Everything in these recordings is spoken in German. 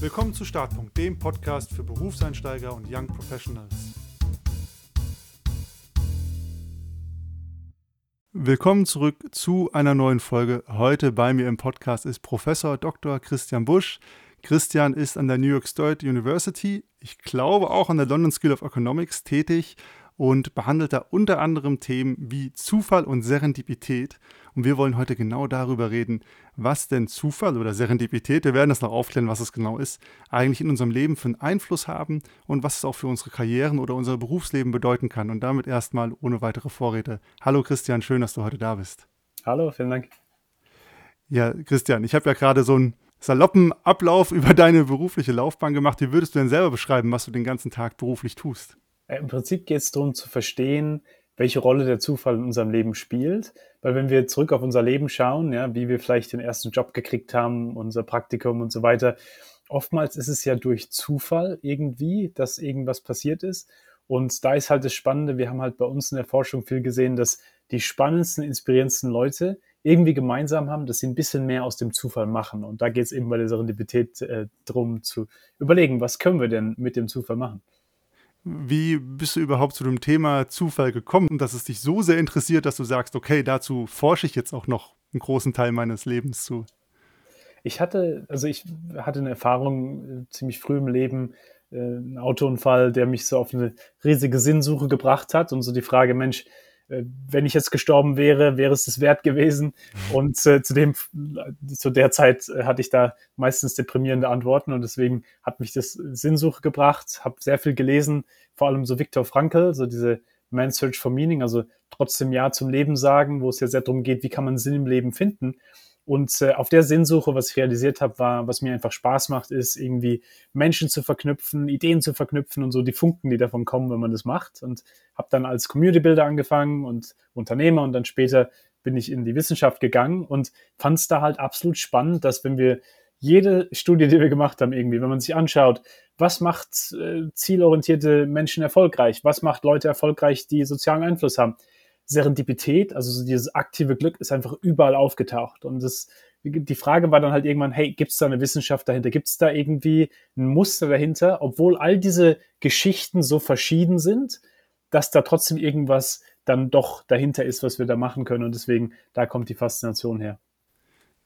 Willkommen zu Startpunkt, dem Podcast für Berufseinsteiger und Young Professionals. Willkommen zurück zu einer neuen Folge. Heute bei mir im Podcast ist Professor Dr. Christian Busch. Christian ist an der New York State University, ich glaube auch an der London School of Economics tätig und behandelt da unter anderem Themen wie Zufall und Serendipität. Und wir wollen heute genau darüber reden, was denn Zufall oder Serendipität, wir werden das noch aufklären, was es genau ist, eigentlich in unserem Leben für einen Einfluss haben und was es auch für unsere Karrieren oder unser Berufsleben bedeuten kann. Und damit erstmal ohne weitere Vorrede. Hallo Christian, schön, dass du heute da bist. Hallo, vielen Dank. Ja, Christian, ich habe ja gerade so einen saloppen Ablauf über deine berufliche Laufbahn gemacht. Wie würdest du denn selber beschreiben, was du den ganzen Tag beruflich tust? Äh, Im Prinzip geht es darum zu verstehen, welche Rolle der Zufall in unserem Leben spielt. Weil wenn wir zurück auf unser Leben schauen, ja, wie wir vielleicht den ersten Job gekriegt haben, unser Praktikum und so weiter, oftmals ist es ja durch Zufall irgendwie, dass irgendwas passiert ist. Und da ist halt das Spannende, wir haben halt bei uns in der Forschung viel gesehen, dass die spannendsten, inspirierendsten Leute irgendwie gemeinsam haben, dass sie ein bisschen mehr aus dem Zufall machen. Und da geht es eben bei der Serendipität äh, drum zu überlegen, was können wir denn mit dem Zufall machen. Wie bist du überhaupt zu dem Thema Zufall gekommen und dass es dich so sehr interessiert, dass du sagst, okay, dazu forsche ich jetzt auch noch einen großen Teil meines Lebens zu? Ich hatte, also ich hatte eine Erfahrung äh, ziemlich früh im Leben, äh, einen Autounfall, der mich so auf eine riesige Sinnsuche gebracht hat und so die Frage, Mensch, wenn ich jetzt gestorben wäre, wäre es das wert gewesen. Mhm. Und äh, zu, dem, zu der Zeit äh, hatte ich da meistens deprimierende Antworten und deswegen hat mich das Sinnsuche gebracht, habe sehr viel gelesen, vor allem so Viktor Frankl, so diese Man's Search for Meaning, also trotzdem Ja zum Leben sagen, wo es ja sehr darum geht, wie kann man Sinn im Leben finden. Und äh, auf der Sinnsuche, was ich realisiert habe, war, was mir einfach Spaß macht, ist irgendwie Menschen zu verknüpfen, Ideen zu verknüpfen und so die Funken, die davon kommen, wenn man das macht. Und habe dann als Community Builder angefangen und Unternehmer und dann später bin ich in die Wissenschaft gegangen und fand es da halt absolut spannend, dass wenn wir jede Studie, die wir gemacht haben, irgendwie, wenn man sich anschaut, was macht äh, zielorientierte Menschen erfolgreich, was macht Leute erfolgreich, die sozialen Einfluss haben, Serendipität, also so dieses aktive Glück, ist einfach überall aufgetaucht. Und das, die Frage war dann halt irgendwann, hey, gibt es da eine Wissenschaft dahinter? Gibt es da irgendwie ein Muster dahinter? Obwohl all diese Geschichten so verschieden sind, dass da trotzdem irgendwas dann doch dahinter ist, was wir da machen können. Und deswegen, da kommt die Faszination her.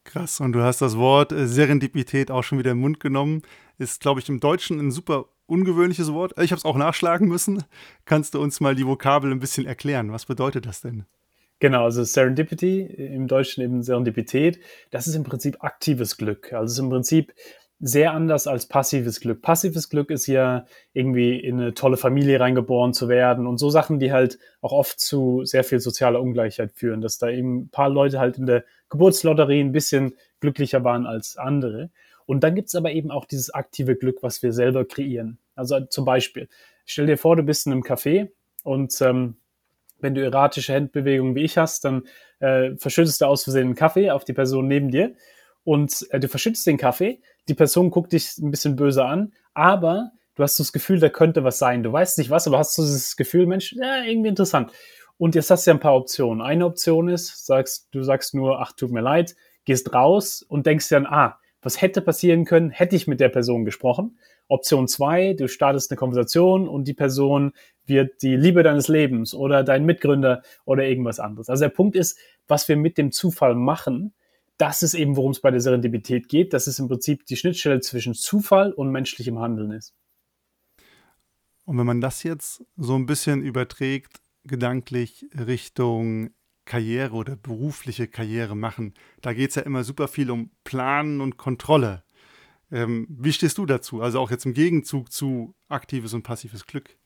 Krass, und du hast das Wort äh, Serendipität auch schon wieder im Mund genommen. Ist, glaube ich, im Deutschen ein super ungewöhnliches Wort. Ich habe es auch nachschlagen müssen. Kannst du uns mal die Vokabel ein bisschen erklären? Was bedeutet das denn? Genau, also Serendipity, im Deutschen eben Serendipität, das ist im Prinzip aktives Glück. Also es ist im Prinzip sehr anders als passives Glück. Passives Glück ist ja irgendwie in eine tolle Familie reingeboren zu werden und so Sachen, die halt auch oft zu sehr viel sozialer Ungleichheit führen, dass da eben ein paar Leute halt in der Geburtslotterie ein bisschen glücklicher waren als andere. Und dann gibt es aber eben auch dieses aktive Glück, was wir selber kreieren. Also zum Beispiel, stell dir vor, du bist in einem Café und ähm, wenn du erratische Handbewegungen wie ich hast, dann äh, verschüttest du aus Versehen einen Kaffee auf die Person neben dir und äh, du verschüttest den Kaffee, die Person guckt dich ein bisschen böse an, aber du hast das Gefühl, da könnte was sein. Du weißt nicht was, aber hast so das Gefühl, Mensch, ja, irgendwie interessant. Und jetzt hast du ja ein paar Optionen. Eine Option ist, sagst, du sagst nur, ach, tut mir leid, gehst raus und denkst dann, ah, was hätte passieren können, hätte ich mit der Person gesprochen. Option zwei, du startest eine Konversation und die Person wird die Liebe deines Lebens oder dein Mitgründer oder irgendwas anderes. Also der Punkt ist, was wir mit dem Zufall machen, das ist eben, worum es bei der Serendipität geht, dass es im Prinzip die Schnittstelle zwischen Zufall und menschlichem Handeln ist. Und wenn man das jetzt so ein bisschen überträgt, gedanklich Richtung Karriere oder berufliche Karriere machen, da geht es ja immer super viel um Planen und Kontrolle. Ähm, wie stehst du dazu? Also auch jetzt im Gegenzug zu aktives und passives Glück.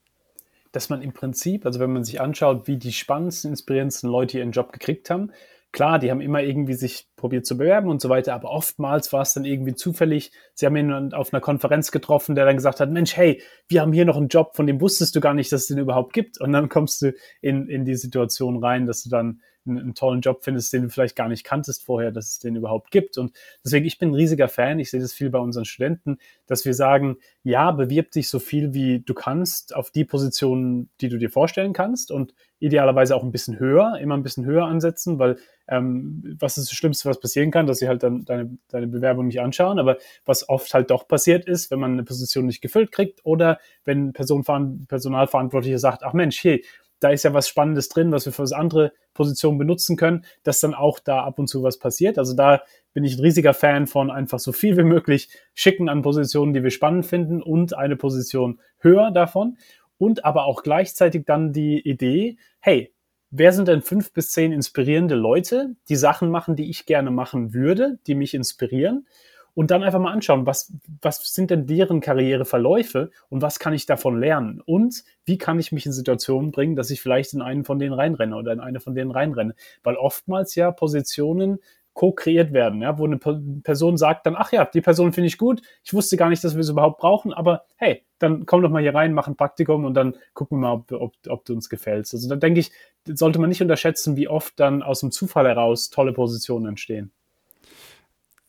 Dass man im Prinzip, also wenn man sich anschaut, wie die spannendsten, inspirierendsten Leute ihren Job gekriegt haben, klar, die haben immer irgendwie sich probiert zu bewerben und so weiter, aber oftmals war es dann irgendwie zufällig. Sie haben ihn auf einer Konferenz getroffen, der dann gesagt hat, Mensch, hey, wir haben hier noch einen Job, von dem wusstest du gar nicht, dass es den überhaupt gibt. Und dann kommst du in, in die Situation rein, dass du dann einen, einen, tollen Job findest, den du vielleicht gar nicht kanntest vorher, dass es den überhaupt gibt. Und deswegen, ich bin ein riesiger Fan, ich sehe das viel bei unseren Studenten, dass wir sagen, ja, bewirb dich so viel wie du kannst auf die Positionen, die du dir vorstellen kannst und idealerweise auch ein bisschen höher, immer ein bisschen höher ansetzen, weil ähm, was ist das Schlimmste, was passieren kann, dass sie halt dann deine, deine Bewerbung nicht anschauen. Aber was oft halt doch passiert ist, wenn man eine Position nicht gefüllt kriegt oder wenn Person, Personalverantwortliche sagt, ach Mensch, hey, da ist ja was Spannendes drin, was wir für andere Positionen benutzen können, dass dann auch da ab und zu was passiert. Also da bin ich ein riesiger Fan von einfach so viel wie möglich schicken an Positionen, die wir spannend finden und eine Position höher davon. Und aber auch gleichzeitig dann die Idee, hey, wer sind denn fünf bis zehn inspirierende Leute, die Sachen machen, die ich gerne machen würde, die mich inspirieren? Und dann einfach mal anschauen, was, was sind denn deren Karriereverläufe und was kann ich davon lernen? Und wie kann ich mich in Situationen bringen, dass ich vielleicht in einen von denen reinrenne oder in eine von denen reinrenne? Weil oftmals ja Positionen co-kreiert werden, ja, wo eine Person sagt dann, ach ja, die Person finde ich gut, ich wusste gar nicht, dass wir sie überhaupt brauchen, aber hey, dann komm doch mal hier rein, mach ein Praktikum und dann gucken wir mal, ob, ob, ob du uns gefällst. Also da denke ich, sollte man nicht unterschätzen, wie oft dann aus dem Zufall heraus tolle Positionen entstehen.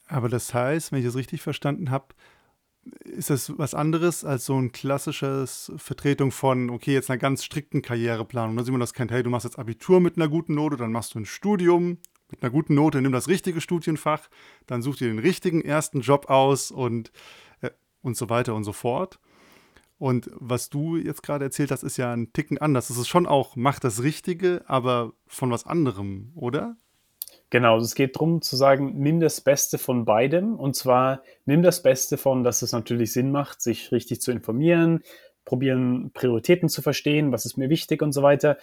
Aber das heißt, wenn ich das richtig verstanden habe, ist das was anderes als so ein klassisches Vertretung von, okay, jetzt einer ganz strikten Karriereplanung. Dass man das kennt, hey, du machst jetzt Abitur mit einer guten Note, dann machst du ein Studium mit einer guten Note, nimm das richtige Studienfach, dann such dir den richtigen ersten Job aus und, äh, und so weiter und so fort. Und was du jetzt gerade erzählt hast, ist ja ein Ticken anders. Das ist schon auch, mach das Richtige, aber von was anderem, oder? Genau, es geht darum zu sagen, nimm das Beste von beidem. Und zwar nimm das Beste von, dass es natürlich Sinn macht, sich richtig zu informieren, probieren Prioritäten zu verstehen, was ist mir wichtig und so weiter.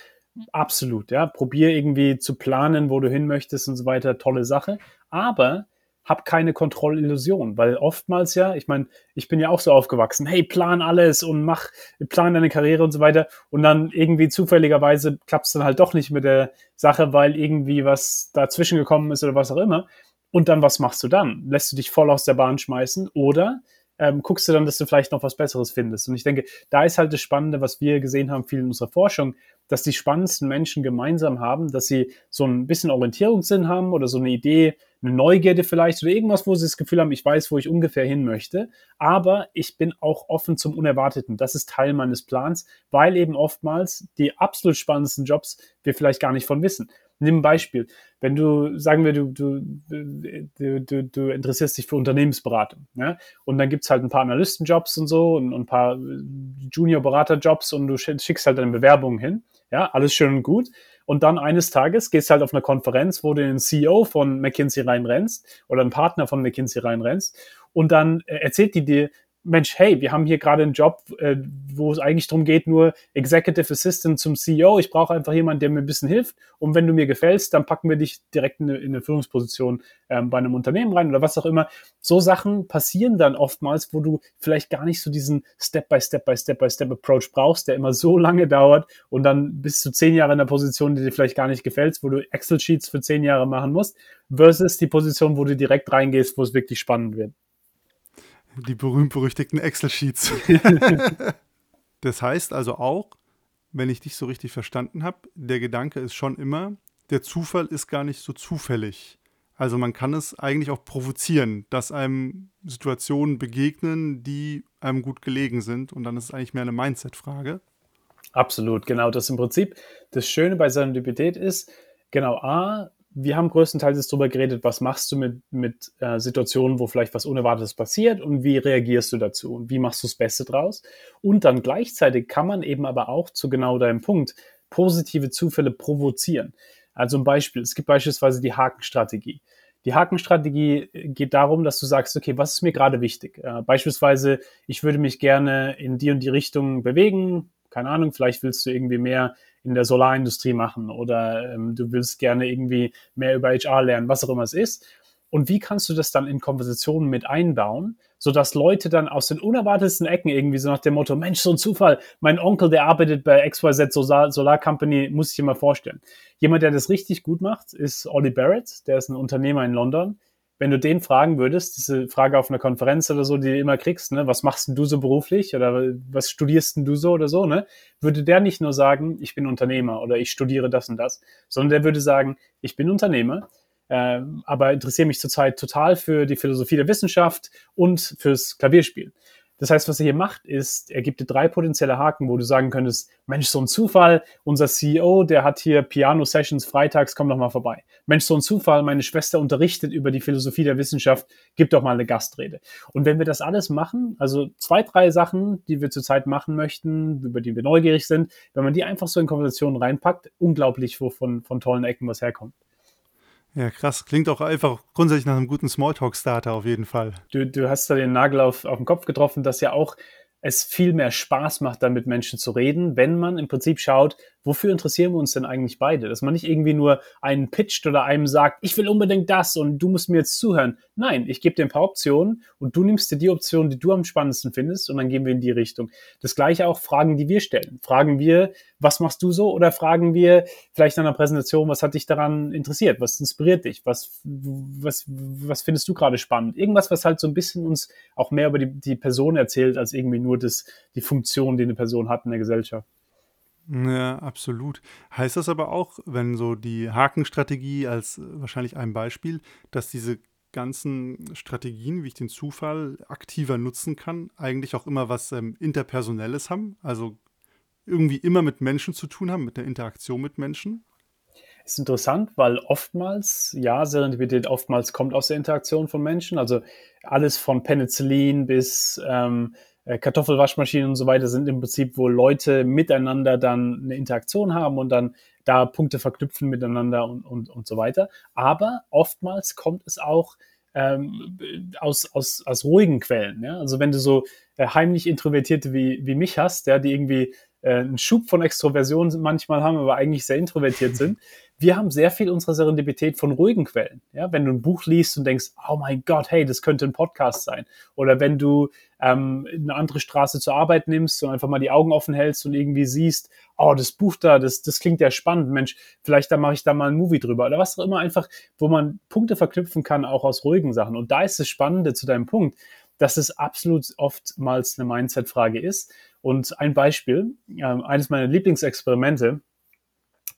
Absolut, ja. Probier irgendwie zu planen, wo du hin möchtest und so weiter. Tolle Sache. Aber hab keine Kontrollillusion, weil oftmals ja, ich meine, ich bin ja auch so aufgewachsen, hey, plan alles und mach, plan deine Karriere und so weiter und dann irgendwie zufälligerweise klappt es dann halt doch nicht mit der Sache, weil irgendwie was dazwischen gekommen ist oder was auch immer. Und dann, was machst du dann? Lässt du dich voll aus der Bahn schmeißen oder ähm, guckst du dann, dass du vielleicht noch was Besseres findest? Und ich denke, da ist halt das Spannende, was wir gesehen haben, viel in unserer Forschung, dass die spannendsten Menschen gemeinsam haben, dass sie so ein bisschen Orientierungssinn haben oder so eine Idee, eine Neugierde vielleicht oder irgendwas, wo sie das Gefühl haben, ich weiß, wo ich ungefähr hin möchte, aber ich bin auch offen zum Unerwarteten. Das ist Teil meines Plans, weil eben oftmals die absolut spannendsten Jobs wir vielleicht gar nicht von wissen. Nimm ein Beispiel. Wenn du, sagen wir, du, du, du, du interessierst dich für Unternehmensberatung, ja? und dann gibt's halt ein paar Analystenjobs und so und, und ein paar Junior-Beraterjobs und du schickst halt deine Bewerbungen hin. Ja, alles schön und gut. Und dann eines Tages gehst halt auf eine Konferenz, wo du den CEO von McKinsey reinrennst oder einen Partner von McKinsey reinrennst und dann äh, erzählt die dir, Mensch, hey, wir haben hier gerade einen Job, äh, wo es eigentlich darum geht, nur Executive Assistant zum CEO. Ich brauche einfach jemanden, der mir ein bisschen hilft. Und wenn du mir gefällst, dann packen wir dich direkt in eine, in eine Führungsposition ähm, bei einem Unternehmen rein oder was auch immer. So Sachen passieren dann oftmals, wo du vielleicht gar nicht so diesen Step-by-Step-by-Step-by-Step-Approach brauchst, der immer so lange dauert und dann bist du zehn Jahre in der Position, die dir vielleicht gar nicht gefällt, wo du Excel-Sheets für zehn Jahre machen musst, versus die Position, wo du direkt reingehst, wo es wirklich spannend wird. Die berühmt-berüchtigten Excel-Sheets. das heißt also auch, wenn ich dich so richtig verstanden habe, der Gedanke ist schon immer, der Zufall ist gar nicht so zufällig. Also man kann es eigentlich auch provozieren, dass einem Situationen begegnen, die einem gut gelegen sind. Und dann ist es eigentlich mehr eine Mindset-Frage. Absolut, genau. Das im Prinzip das Schöne bei Serendipität ist, genau A, wir haben größtenteils jetzt darüber geredet, was machst du mit, mit äh, Situationen, wo vielleicht was Unerwartetes passiert und wie reagierst du dazu und wie machst du das Beste draus. Und dann gleichzeitig kann man eben aber auch zu genau deinem Punkt positive Zufälle provozieren. Also ein Beispiel, es gibt beispielsweise die Hakenstrategie. Die Hakenstrategie geht darum, dass du sagst, okay, was ist mir gerade wichtig? Äh, beispielsweise, ich würde mich gerne in die und die Richtung bewegen. Keine Ahnung, vielleicht willst du irgendwie mehr in der Solarindustrie machen oder ähm, du willst gerne irgendwie mehr über HR lernen, was auch immer es ist. Und wie kannst du das dann in Konversationen mit einbauen, sodass Leute dann aus den unerwartetsten Ecken irgendwie so nach dem Motto, Mensch, so ein Zufall, mein Onkel, der arbeitet bei XYZ Solar, Solar Company, muss ich dir mal vorstellen. Jemand, der das richtig gut macht, ist Ollie Barrett, der ist ein Unternehmer in London. Wenn du den fragen würdest, diese Frage auf einer Konferenz oder so, die du immer kriegst, ne, was machst denn du so beruflich oder was studierst denn du so oder so, ne, würde der nicht nur sagen, ich bin Unternehmer oder ich studiere das und das, sondern der würde sagen, ich bin Unternehmer, äh, aber interessiere mich zurzeit total für die Philosophie der Wissenschaft und fürs Klavierspielen. Das heißt, was er hier macht, ist, er gibt dir drei potenzielle Haken, wo du sagen könntest, Mensch, so ein Zufall, unser CEO, der hat hier Piano-Sessions freitags, komm doch mal vorbei. Mensch, so ein Zufall, meine Schwester unterrichtet über die Philosophie der Wissenschaft, gib doch mal eine Gastrede. Und wenn wir das alles machen, also zwei, drei Sachen, die wir zurzeit machen möchten, über die wir neugierig sind, wenn man die einfach so in Konversationen reinpackt, unglaublich, wo von, von tollen Ecken was herkommt. Ja, krass. Klingt auch einfach grundsätzlich nach einem guten Smalltalk-Starter auf jeden Fall. Du, du hast da den Nagel auf, auf den Kopf getroffen, dass ja auch es viel mehr Spaß macht, dann mit Menschen zu reden, wenn man im Prinzip schaut, wofür interessieren wir uns denn eigentlich beide? Dass man nicht irgendwie nur einen pitcht oder einem sagt, ich will unbedingt das und du musst mir jetzt zuhören. Nein, ich gebe dir ein paar Optionen und du nimmst dir die Option, die du am spannendsten findest und dann gehen wir in die Richtung. Das gleiche auch Fragen, die wir stellen. Fragen wir, was machst du so? Oder fragen wir vielleicht an einer Präsentation, was hat dich daran interessiert? Was inspiriert dich? Was, was, was findest du gerade spannend? Irgendwas, was halt so ein bisschen uns auch mehr über die, die Person erzählt, als irgendwie nur das, die Funktion, die eine Person hat in der Gesellschaft. Ja, absolut. Heißt das aber auch, wenn so die Hakenstrategie als wahrscheinlich ein Beispiel, dass diese ganzen Strategien, wie ich den Zufall aktiver nutzen kann, eigentlich auch immer was ähm, Interpersonelles haben? Also irgendwie immer mit Menschen zu tun haben, mit der Interaktion mit Menschen? Ist interessant, weil oftmals, ja, Serendipität oftmals kommt aus der Interaktion von Menschen. Also alles von Penicillin bis ähm, äh, Kartoffelwaschmaschinen und so weiter sind im Prinzip, wo Leute miteinander dann eine Interaktion haben und dann da Punkte verknüpfen miteinander und, und, und so weiter. Aber oftmals kommt es auch ähm, aus, aus, aus ruhigen Quellen. Ja? Also wenn du so äh, heimlich Introvertierte wie, wie mich hast, ja, die irgendwie äh, einen Schub von Extroversion manchmal haben, aber eigentlich sehr introvertiert sind. Wir haben sehr viel unserer Serendipität von ruhigen Quellen. Ja, wenn du ein Buch liest und denkst, oh mein Gott, hey, das könnte ein Podcast sein. Oder wenn du ähm, eine andere Straße zur Arbeit nimmst und einfach mal die Augen offen hältst und irgendwie siehst, oh, das Buch da, das, das klingt ja spannend, Mensch, vielleicht da mache ich da mal ein Movie drüber. Oder was auch immer einfach, wo man Punkte verknüpfen kann, auch aus ruhigen Sachen. Und da ist das Spannende zu deinem Punkt, dass es absolut oftmals eine Mindset-Frage ist. Und ein Beispiel, äh, eines meiner Lieblingsexperimente,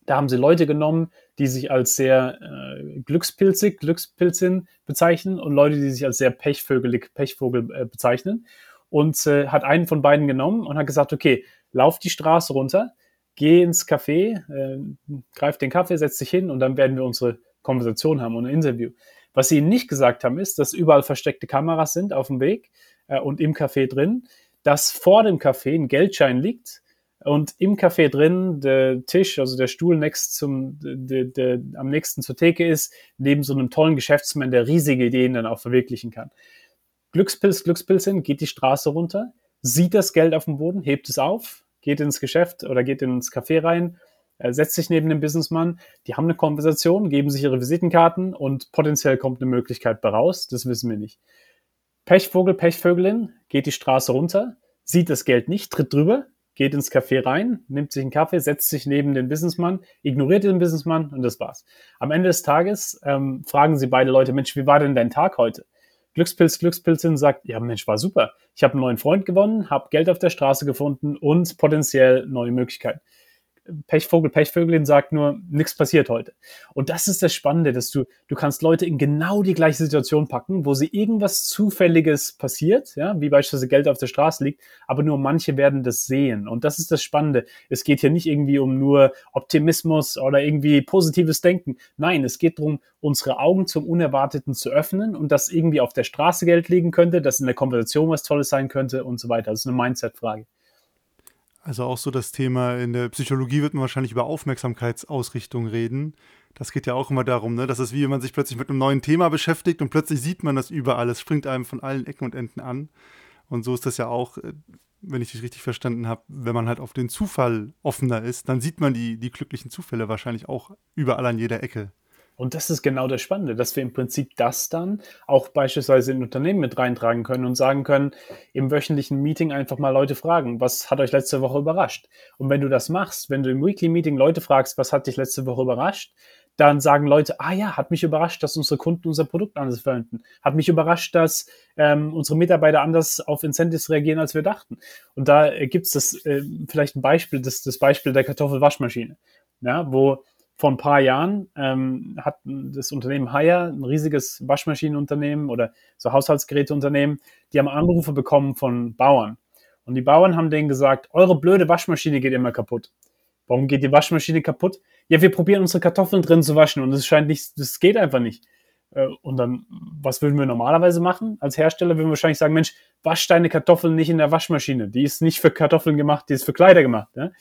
da haben sie Leute genommen, die sich als sehr äh, glückspilzig, Glückspilzin bezeichnen und Leute, die sich als sehr pechvögelig, Pechvogel äh, bezeichnen. Und äh, hat einen von beiden genommen und hat gesagt, okay, lauf die Straße runter, geh ins Café, äh, greif den Kaffee, setz dich hin und dann werden wir unsere Konversation haben und ein Interview. Was sie ihnen nicht gesagt haben, ist, dass überall versteckte Kameras sind auf dem Weg äh, und im Café drin, dass vor dem Café ein Geldschein liegt und im Café drin der Tisch, also der Stuhl next zum, der, der am nächsten zur Theke ist, neben so einem tollen Geschäftsmann, der riesige Ideen dann auch verwirklichen kann. Glückspilz, Glückspilzin geht die Straße runter, sieht das Geld auf dem Boden, hebt es auf, geht ins Geschäft oder geht ins Café rein, er setzt sich neben den Businessmann, die haben eine Konversation, geben sich ihre Visitenkarten und potenziell kommt eine Möglichkeit bei raus, das wissen wir nicht. Pechvogel, Pechvögelin geht die Straße runter, sieht das Geld nicht, tritt drüber, geht ins Café rein, nimmt sich einen Kaffee, setzt sich neben den Businessmann, ignoriert den Businessmann und das war's. Am Ende des Tages ähm, fragen sie beide Leute, Mensch, wie war denn dein Tag heute? Glückspilz, Glückspilzin sagt, ja Mensch, war super. Ich habe einen neuen Freund gewonnen, habe Geld auf der Straße gefunden und potenziell neue Möglichkeiten. Pechvogel, Pechvögelin sagt nur, nichts passiert heute. Und das ist das Spannende, dass du, du kannst Leute in genau die gleiche Situation packen, wo sie irgendwas Zufälliges passiert, ja, wie beispielsweise Geld auf der Straße liegt, aber nur manche werden das sehen. Und das ist das Spannende. Es geht hier nicht irgendwie um nur Optimismus oder irgendwie positives Denken. Nein, es geht darum, unsere Augen zum Unerwarteten zu öffnen und dass irgendwie auf der Straße Geld liegen könnte, dass in der Konversation was Tolles sein könnte und so weiter. Das ist eine Mindset-Frage. Also auch so das Thema, in der Psychologie wird man wahrscheinlich über Aufmerksamkeitsausrichtung reden. Das geht ja auch immer darum, ne? Das ist wie wenn man sich plötzlich mit einem neuen Thema beschäftigt und plötzlich sieht man das überall. Es springt einem von allen Ecken und Enden an. Und so ist das ja auch, äh, wenn ich dich richtig verstanden habe, wenn man halt auf den Zufall offener ist, dann sieht man die, die glücklichen Zufälle wahrscheinlich auch überall an jeder Ecke. Und das ist genau das Spannende, dass wir im Prinzip das dann auch beispielsweise in Unternehmen mit reintragen können und sagen können, im wöchentlichen Meeting einfach mal Leute fragen, was hat euch letzte Woche überrascht? Und wenn du das machst, wenn du im Weekly Meeting Leute fragst, was hat dich letzte Woche überrascht, dann sagen Leute, ah ja, hat mich überrascht, dass unsere Kunden unser Produkt anders verwenden. Hat mich überrascht, dass ähm, unsere Mitarbeiter anders auf Incentives reagieren, als wir dachten. Und da äh, gibt es das äh, vielleicht ein Beispiel, das, das Beispiel der Kartoffelwaschmaschine, ja, wo vor ein paar Jahren ähm, hat das Unternehmen Haier, ein riesiges Waschmaschinenunternehmen oder so Haushaltsgeräteunternehmen, die haben Anrufe bekommen von Bauern. Und die Bauern haben denen gesagt, eure blöde Waschmaschine geht immer kaputt. Warum geht die Waschmaschine kaputt? Ja, wir probieren unsere Kartoffeln drin zu waschen und es scheint nicht, das geht einfach nicht. Äh, und dann, was würden wir normalerweise machen? Als Hersteller würden wir wahrscheinlich sagen, Mensch, wasch deine Kartoffeln nicht in der Waschmaschine. Die ist nicht für Kartoffeln gemacht, die ist für Kleider gemacht. Ja?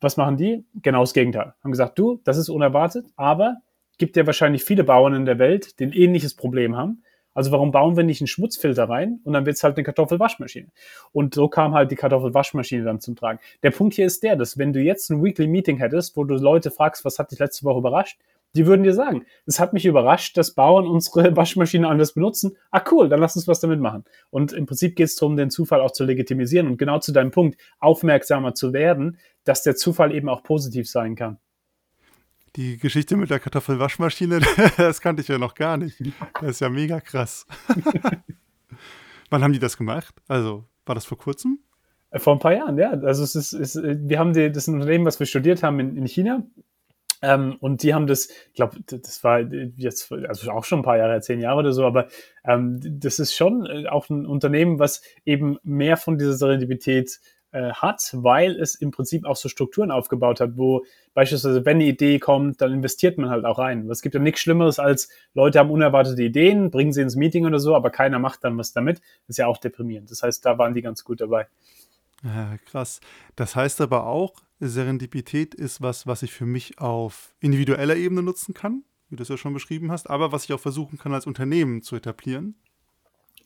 Was machen die? Genau das Gegenteil. Haben gesagt, du, das ist unerwartet, aber gibt ja wahrscheinlich viele Bauern in der Welt, die ein ähnliches Problem haben. Also warum bauen wir nicht einen Schmutzfilter rein und dann wird es halt eine Kartoffelwaschmaschine. Und so kam halt die Kartoffelwaschmaschine dann zum Tragen. Der Punkt hier ist der, dass wenn du jetzt ein Weekly Meeting hättest, wo du Leute fragst, was hat dich letzte Woche überrascht, die würden dir sagen, es hat mich überrascht, dass Bauern unsere Waschmaschine anders benutzen. Ah cool, dann lass uns was damit machen. Und im Prinzip geht es darum, den Zufall auch zu legitimieren und genau zu deinem Punkt, aufmerksamer zu werden, dass der Zufall eben auch positiv sein kann. Die Geschichte mit der Kartoffelwaschmaschine, das kannte ich ja noch gar nicht. Das ist ja mega krass. Wann haben die das gemacht? Also, war das vor kurzem? Vor ein paar Jahren, ja. Also es ist, ist wir haben die, das ist ein Unternehmen, was wir studiert haben in, in China. Ähm, und die haben das, ich glaube, das war jetzt also auch schon ein paar Jahre, zehn Jahre oder so, aber ähm, das ist schon äh, auch ein Unternehmen, was eben mehr von dieser Serendipität äh, hat, weil es im Prinzip auch so Strukturen aufgebaut hat, wo beispielsweise, wenn eine Idee kommt, dann investiert man halt auch rein. Es gibt ja nichts Schlimmeres als Leute haben unerwartete Ideen, bringen sie ins Meeting oder so, aber keiner macht dann was damit. Das ist ja auch deprimierend. Das heißt, da waren die ganz gut dabei. Ja, krass. Das heißt aber auch, Serendipität ist was, was ich für mich auf individueller Ebene nutzen kann, wie du es ja schon beschrieben hast, aber was ich auch versuchen kann, als Unternehmen zu etablieren.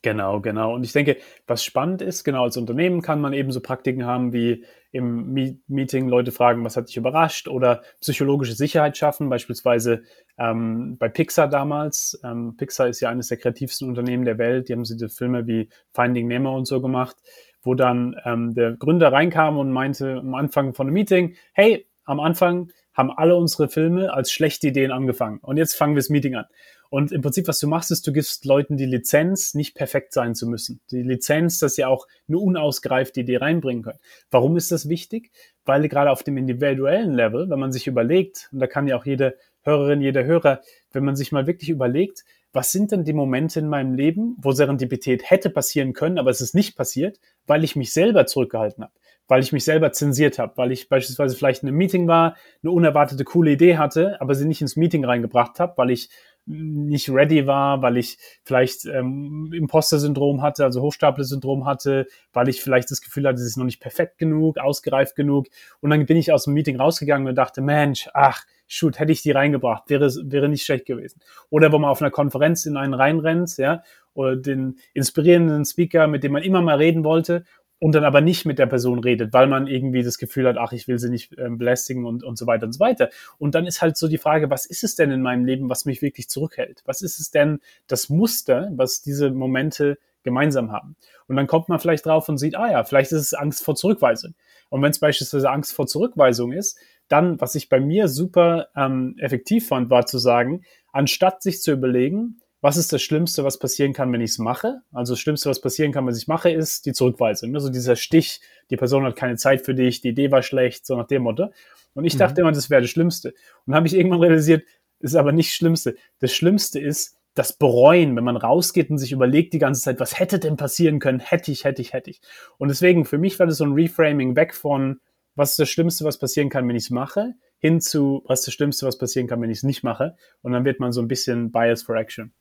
Genau, genau. Und ich denke, was spannend ist, genau als Unternehmen kann man eben so Praktiken haben, wie im Meeting Leute fragen, was hat dich überrascht oder psychologische Sicherheit schaffen, beispielsweise ähm, bei Pixar damals. Ähm, Pixar ist ja eines der kreativsten Unternehmen der Welt. Die haben diese Filme wie Finding Nemo und so gemacht, wo dann ähm, der Gründer reinkam und meinte am Anfang von einem Meeting, hey, am Anfang haben alle unsere Filme als schlechte Ideen angefangen und jetzt fangen wir das Meeting an. Und im Prinzip, was du machst, ist, du gibst Leuten die Lizenz, nicht perfekt sein zu müssen. Die Lizenz, dass sie auch eine unausgereifte Idee reinbringen können. Warum ist das wichtig? Weil gerade auf dem individuellen Level, wenn man sich überlegt, und da kann ja auch jede Hörerin, jeder Hörer, wenn man sich mal wirklich überlegt, was sind denn die Momente in meinem Leben, wo Serendipität hätte passieren können, aber es ist nicht passiert, weil ich mich selber zurückgehalten habe, weil ich mich selber zensiert habe, weil ich beispielsweise vielleicht in einem Meeting war, eine unerwartete coole Idee hatte, aber sie nicht ins Meeting reingebracht habe, weil ich nicht ready war, weil ich vielleicht ähm, Imposter-Syndrom hatte, also Hochstapler-Syndrom hatte, weil ich vielleicht das Gefühl hatte, es ist noch nicht perfekt genug, ausgereift genug. Und dann bin ich aus dem Meeting rausgegangen und dachte, Mensch, ach, shoot, hätte ich die reingebracht, wäre, wäre nicht schlecht gewesen. Oder wo man auf einer Konferenz in einen reinrennt, ja, oder den inspirierenden Speaker, mit dem man immer mal reden wollte und dann aber nicht mit der Person redet, weil man irgendwie das Gefühl hat, ach, ich will sie nicht ähm, belästigen und, und so weiter und so weiter. Und dann ist halt so die Frage, was ist es denn in meinem Leben, was mich wirklich zurückhält? Was ist es denn das Muster, was diese Momente gemeinsam haben? Und dann kommt man vielleicht drauf und sieht, ah ja, vielleicht ist es Angst vor Zurückweisung. Und wenn es beispielsweise Angst vor Zurückweisung ist, dann, was ich bei mir super ähm, effektiv fand, war zu sagen, anstatt sich zu überlegen, was ist das Schlimmste, was passieren kann, wenn ich es mache? Also das Schlimmste, was passieren kann, wenn ich mache, ist die Zurückweisung. Also dieser Stich, die Person hat keine Zeit für dich, die Idee war schlecht, so nach dem Motto. Und ich mhm. dachte immer, das wäre das Schlimmste. Und habe ich irgendwann realisiert, ist aber nicht das Schlimmste. Das Schlimmste ist das Bereuen, wenn man rausgeht und sich überlegt die ganze Zeit, was hätte denn passieren können? Hätte ich, hätte ich, hätte ich. Und deswegen, für mich war das so ein Reframing weg von, was ist das Schlimmste, was passieren kann, wenn ich es mache, hin zu, was ist das Schlimmste, was passieren kann, wenn ich es nicht mache. Und dann wird man so ein bisschen Bias for Action.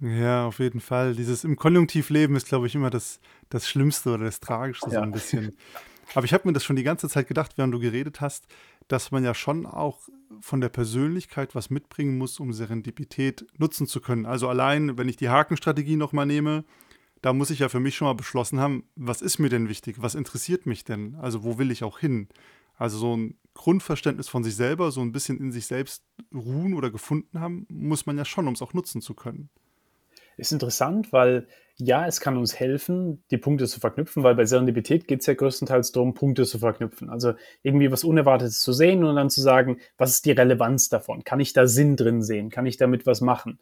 Ja, auf jeden Fall. Dieses im Konjunktivleben ist, glaube ich, immer das, das Schlimmste oder das Tragischste so ein bisschen. Aber ich habe mir das schon die ganze Zeit gedacht, während du geredet hast, dass man ja schon auch von der Persönlichkeit was mitbringen muss, um Serendipität nutzen zu können. Also allein, wenn ich die Hakenstrategie nochmal nehme, da muss ich ja für mich schon mal beschlossen haben, was ist mir denn wichtig? Was interessiert mich denn? Also wo will ich auch hin? Also so ein Grundverständnis von sich selber, so ein bisschen in sich selbst ruhen oder gefunden haben, muss man ja schon, um es auch nutzen zu können ist interessant, weil ja, es kann uns helfen, die Punkte zu verknüpfen, weil bei Serendipität geht es ja größtenteils darum, Punkte zu verknüpfen. Also irgendwie was Unerwartetes zu sehen und dann zu sagen, was ist die Relevanz davon? Kann ich da Sinn drin sehen? Kann ich damit was machen?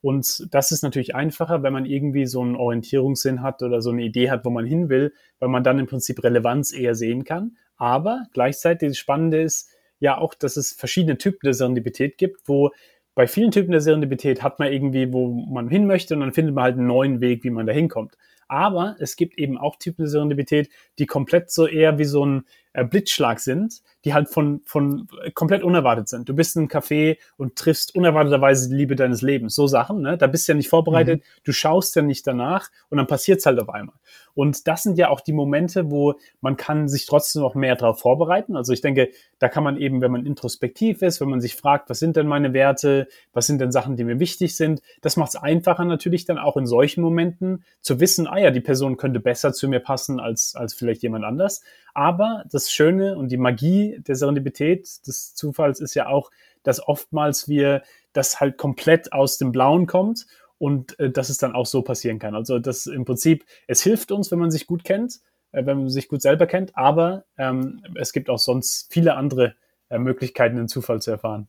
Und das ist natürlich einfacher, wenn man irgendwie so einen Orientierungssinn hat oder so eine Idee hat, wo man hin will, weil man dann im Prinzip Relevanz eher sehen kann. Aber gleichzeitig das Spannende ist ja auch, dass es verschiedene Typen der Serendipität gibt, wo bei vielen Typen der Serendipität hat man irgendwie, wo man hin möchte und dann findet man halt einen neuen Weg, wie man da hinkommt. Aber es gibt eben auch Typen der Serendipität, die komplett so eher wie so ein äh, Blitzschlag sind, die halt von, von komplett unerwartet sind. Du bist in einem Café und triffst unerwarteterweise die Liebe deines Lebens. So Sachen, ne? Da bist du ja nicht vorbereitet, mhm. du schaust ja nicht danach und dann passiert's halt auf einmal. Und das sind ja auch die Momente, wo man kann sich trotzdem noch mehr darauf vorbereiten. Also ich denke, da kann man eben, wenn man introspektiv ist, wenn man sich fragt, was sind denn meine Werte, was sind denn Sachen, die mir wichtig sind, das macht es einfacher natürlich dann auch in solchen Momenten zu wissen, ah ja, die Person könnte besser zu mir passen als, als vielleicht jemand anders. Aber das Schöne und die Magie der Serendipität des Zufalls ist ja auch, dass oftmals wir das halt komplett aus dem Blauen kommt und äh, dass es dann auch so passieren kann. Also das im Prinzip, es hilft uns, wenn man sich gut kennt, äh, wenn man sich gut selber kennt, aber ähm, es gibt auch sonst viele andere äh, Möglichkeiten, den Zufall zu erfahren.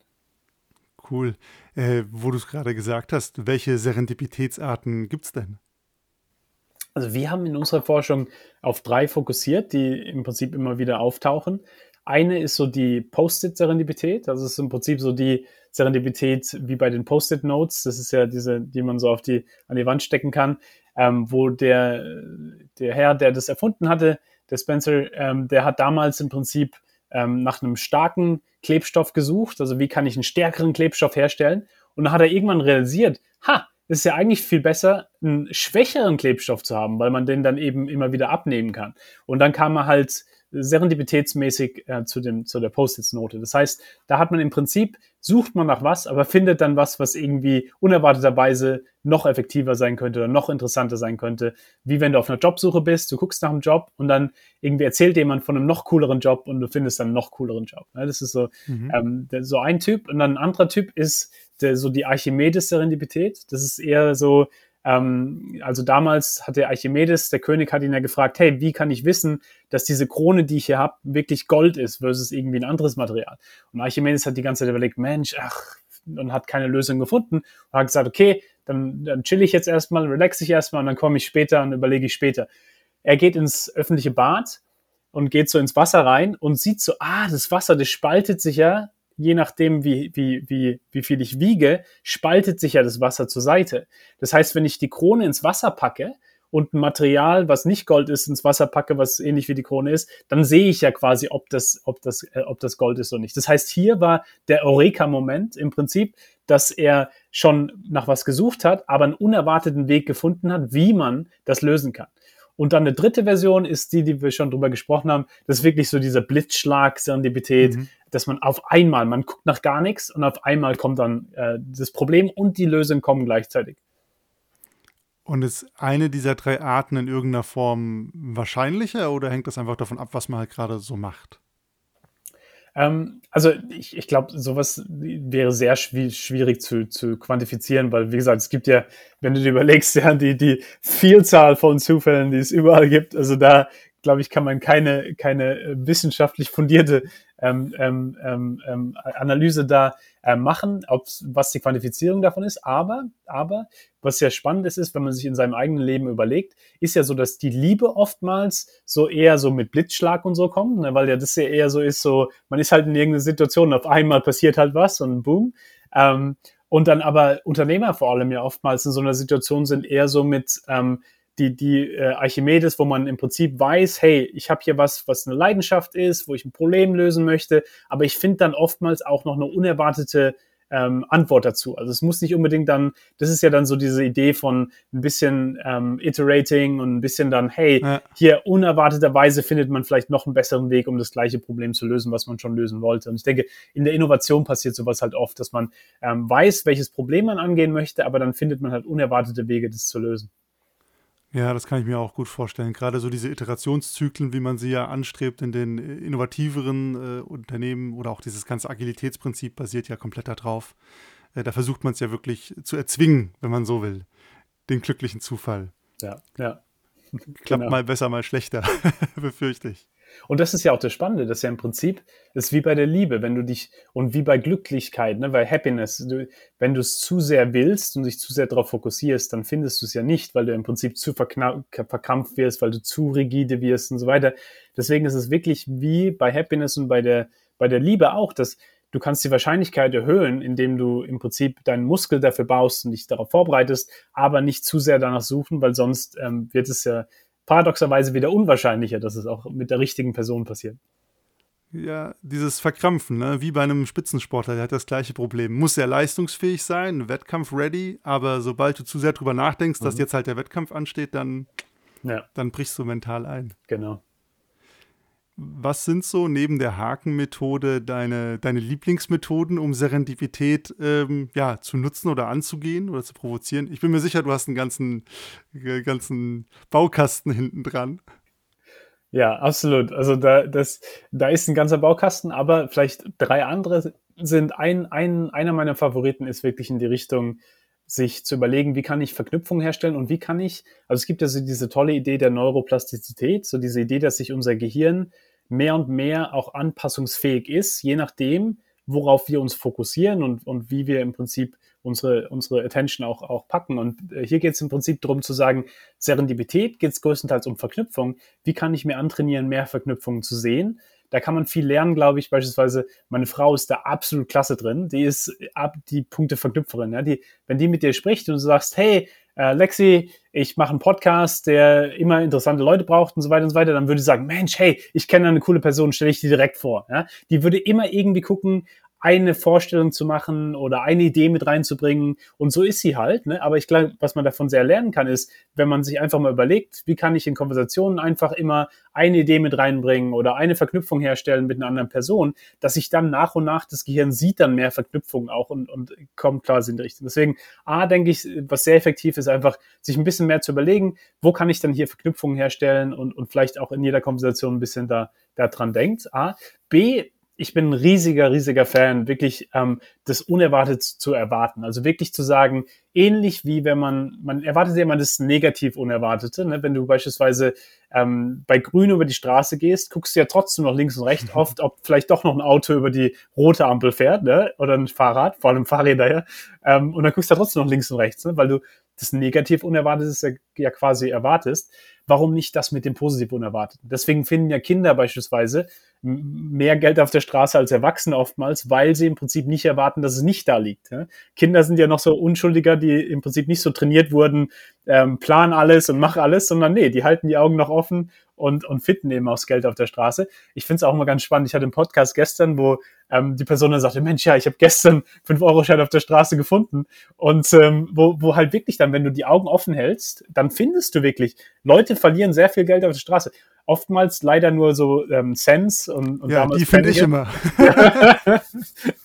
Cool. Äh, wo du es gerade gesagt hast, welche Serendipitätsarten gibt es denn? Also wir haben in unserer Forschung auf drei fokussiert, die im Prinzip immer wieder auftauchen. Eine ist so die Post-it-Serendipität. Das ist im Prinzip so die Serendipität wie bei den Post-it-Notes. Das ist ja diese, die man so auf die, an die Wand stecken kann, ähm, wo der, der Herr, der das erfunden hatte, der Spencer, ähm, der hat damals im Prinzip ähm, nach einem starken Klebstoff gesucht. Also wie kann ich einen stärkeren Klebstoff herstellen? Und dann hat er irgendwann realisiert, ha, es ist ja eigentlich viel besser, einen schwächeren Klebstoff zu haben, weil man den dann eben immer wieder abnehmen kann. Und dann kam er halt serendipitätsmäßig äh, zu, dem, zu der Post-its-Note. Das heißt, da hat man im Prinzip, sucht man nach was, aber findet dann was, was irgendwie unerwarteterweise noch effektiver sein könnte oder noch interessanter sein könnte. Wie wenn du auf einer Jobsuche bist, du guckst nach einem Job und dann irgendwie erzählt jemand von einem noch cooleren Job und du findest dann einen noch cooleren Job. Ja, das ist so, mhm. ähm, so ein Typ. Und dann ein anderer Typ ist der, so die Archimedes-Serendipität. Das ist eher so, ähm, also damals hat der Archimedes, der König, hat ihn ja gefragt, hey, wie kann ich wissen, dass diese Krone, die ich hier habe, wirklich Gold ist versus irgendwie ein anderes Material? Und Archimedes hat die ganze Zeit überlegt, Mensch, ach, und hat keine Lösung gefunden und hat gesagt, okay, dann, dann chill ich jetzt erstmal, relax ich erstmal und dann komme ich später und überlege ich später. Er geht ins öffentliche Bad und geht so ins Wasser rein und sieht so, ah, das Wasser, das spaltet sich ja je nachdem, wie, wie, wie, wie viel ich wiege, spaltet sich ja das Wasser zur Seite. Das heißt, wenn ich die Krone ins Wasser packe und ein Material, was nicht Gold ist, ins Wasser packe, was ähnlich wie die Krone ist, dann sehe ich ja quasi, ob das, ob das, äh, ob das Gold ist oder nicht. Das heißt, hier war der Eureka-Moment im Prinzip, dass er schon nach was gesucht hat, aber einen unerwarteten Weg gefunden hat, wie man das lösen kann. Und dann eine dritte Version ist die, die wir schon drüber gesprochen haben. Das ist wirklich so dieser Blitzschlag, Serendipität, mhm. Dass man auf einmal, man guckt nach gar nichts und auf einmal kommt dann äh, das Problem und die Lösung kommen gleichzeitig. Und ist eine dieser drei Arten in irgendeiner Form wahrscheinlicher oder hängt das einfach davon ab, was man halt gerade so macht? Ähm, also ich, ich glaube, sowas wäre sehr schwierig zu, zu quantifizieren, weil wie gesagt, es gibt ja, wenn du dir überlegst, ja, die, die Vielzahl von Zufällen, die es überall gibt, also da glaube ich, kann man keine, keine äh, wissenschaftlich fundierte ähm, ähm, ähm, ähm, Analyse da äh, machen, was die Quantifizierung davon ist. Aber, aber was sehr spannend ist, ist, wenn man sich in seinem eigenen Leben überlegt, ist ja so, dass die Liebe oftmals so eher so mit Blitzschlag und so kommt, ne, weil ja das ja eher so ist, so, man ist halt in irgendeiner Situation, auf einmal passiert halt was und boom. Ähm, und dann aber Unternehmer vor allem ja oftmals in so einer Situation sind eher so mit, ähm, die, die äh, Archimedes, wo man im Prinzip weiß, hey, ich habe hier was, was eine Leidenschaft ist, wo ich ein Problem lösen möchte, aber ich finde dann oftmals auch noch eine unerwartete ähm, Antwort dazu. Also es muss nicht unbedingt dann, das ist ja dann so diese Idee von ein bisschen ähm, iterating und ein bisschen dann, hey, ja. hier unerwarteterweise findet man vielleicht noch einen besseren Weg, um das gleiche Problem zu lösen, was man schon lösen wollte. Und ich denke, in der Innovation passiert sowas halt oft, dass man ähm, weiß, welches Problem man angehen möchte, aber dann findet man halt unerwartete Wege, das zu lösen. Ja, das kann ich mir auch gut vorstellen. Gerade so diese Iterationszyklen, wie man sie ja anstrebt in den äh, innovativeren äh, Unternehmen oder auch dieses ganze Agilitätsprinzip basiert ja komplett darauf. Äh, da versucht man es ja wirklich zu erzwingen, wenn man so will, den glücklichen Zufall. Ja, ja. Klappt genau. mal besser, mal schlechter, befürchte ich. Und das ist ja auch das Spannende, dass ja im Prinzip ist wie bei der Liebe, wenn du dich und wie bei Glücklichkeit, ne, bei Happiness, du, wenn du es zu sehr willst und dich zu sehr darauf fokussierst, dann findest du es ja nicht, weil du im Prinzip zu verkrampft wirst, weil du zu rigide wirst und so weiter. Deswegen ist es wirklich wie bei Happiness und bei der, bei der Liebe auch, dass du kannst die Wahrscheinlichkeit erhöhen, indem du im Prinzip deinen Muskel dafür baust und dich darauf vorbereitest, aber nicht zu sehr danach suchen, weil sonst ähm, wird es ja paradoxerweise wieder unwahrscheinlicher, dass es auch mit der richtigen Person passiert. Ja, dieses Verkrampfen, ne? wie bei einem Spitzensportler, der hat das gleiche Problem. Muss sehr leistungsfähig sein, Wettkampf-ready, aber sobald du zu sehr drüber nachdenkst, mhm. dass jetzt halt der Wettkampf ansteht, dann, ja. dann brichst du mental ein. Genau. Was sind so neben der Hakenmethode deine, deine Lieblingsmethoden, um Serendipität ähm, ja, zu nutzen oder anzugehen oder zu provozieren? Ich bin mir sicher, du hast einen ganzen, äh, ganzen Baukasten hinten dran. Ja, absolut. Also da, das, da ist ein ganzer Baukasten, aber vielleicht drei andere sind ein, ein, einer meiner Favoriten ist wirklich in die Richtung, sich zu überlegen, wie kann ich Verknüpfungen herstellen und wie kann ich, also es gibt ja so diese tolle Idee der Neuroplastizität, so diese Idee, dass sich unser Gehirn mehr und mehr auch anpassungsfähig ist, je nachdem, worauf wir uns fokussieren und, und wie wir im Prinzip unsere, unsere Attention auch, auch packen. Und äh, hier geht es im Prinzip darum zu sagen, Serendipität geht es größtenteils um Verknüpfung. Wie kann ich mir antrainieren, mehr Verknüpfungen zu sehen? Da kann man viel lernen, glaube ich. Beispielsweise, meine Frau ist da absolut klasse drin. Die ist ab die Punkte-Verknüpferin. Ja? Die, wenn die mit dir spricht und du sagst, hey, äh, Lexi, ich mache einen Podcast, der immer interessante Leute braucht und so weiter und so weiter, dann würde ich sagen, Mensch, hey, ich kenne eine coole Person, stelle ich die direkt vor. Ja? Die würde immer irgendwie gucken, eine Vorstellung zu machen oder eine Idee mit reinzubringen. Und so ist sie halt. Ne? Aber ich glaube, was man davon sehr lernen kann, ist, wenn man sich einfach mal überlegt, wie kann ich in Konversationen einfach immer eine Idee mit reinbringen oder eine Verknüpfung herstellen mit einer anderen Person, dass sich dann nach und nach das Gehirn sieht dann mehr Verknüpfungen auch und, und kommt quasi in die Richtung. Deswegen, A, denke ich, was sehr effektiv ist, einfach sich ein bisschen mehr zu überlegen, wo kann ich dann hier Verknüpfungen herstellen und, und vielleicht auch in jeder Konversation ein bisschen da, da dran denkt. A. B, ich bin ein riesiger, riesiger Fan, wirklich ähm, das Unerwartet zu erwarten. Also wirklich zu sagen, ähnlich wie wenn man, man erwartet ja immer das negativ Unerwartete. Ne? Wenn du beispielsweise ähm, bei Grün über die Straße gehst, guckst du ja trotzdem noch links und rechts mhm. oft, ob vielleicht doch noch ein Auto über die rote Ampel fährt, ne? oder ein Fahrrad, vor allem Fahrräder, ja. Ähm, und dann guckst du ja trotzdem noch links und rechts, ne? weil du das negativ Unerwartete ja, ja quasi erwartest. Warum nicht das mit dem positiv Unerwarteten? Deswegen finden ja Kinder beispielsweise mehr Geld auf der Straße als Erwachsene oftmals, weil sie im Prinzip nicht erwarten, dass es nicht da liegt. Kinder sind ja noch so Unschuldiger, die im Prinzip nicht so trainiert wurden, ähm, plan alles und mach alles, sondern nee, die halten die Augen noch offen und, und finden eben auch das Geld auf der Straße. Ich finde es auch immer ganz spannend. Ich hatte einen Podcast gestern, wo ähm, die Person dann sagte, Mensch, ja, ich habe gestern 5-Euro-Schein auf der Straße gefunden. Und ähm, wo, wo halt wirklich dann, wenn du die Augen offen hältst, dann findest du wirklich, Leute verlieren sehr viel Geld auf der Straße oftmals leider nur so ähm, Cents und, und ja, die finde ich immer.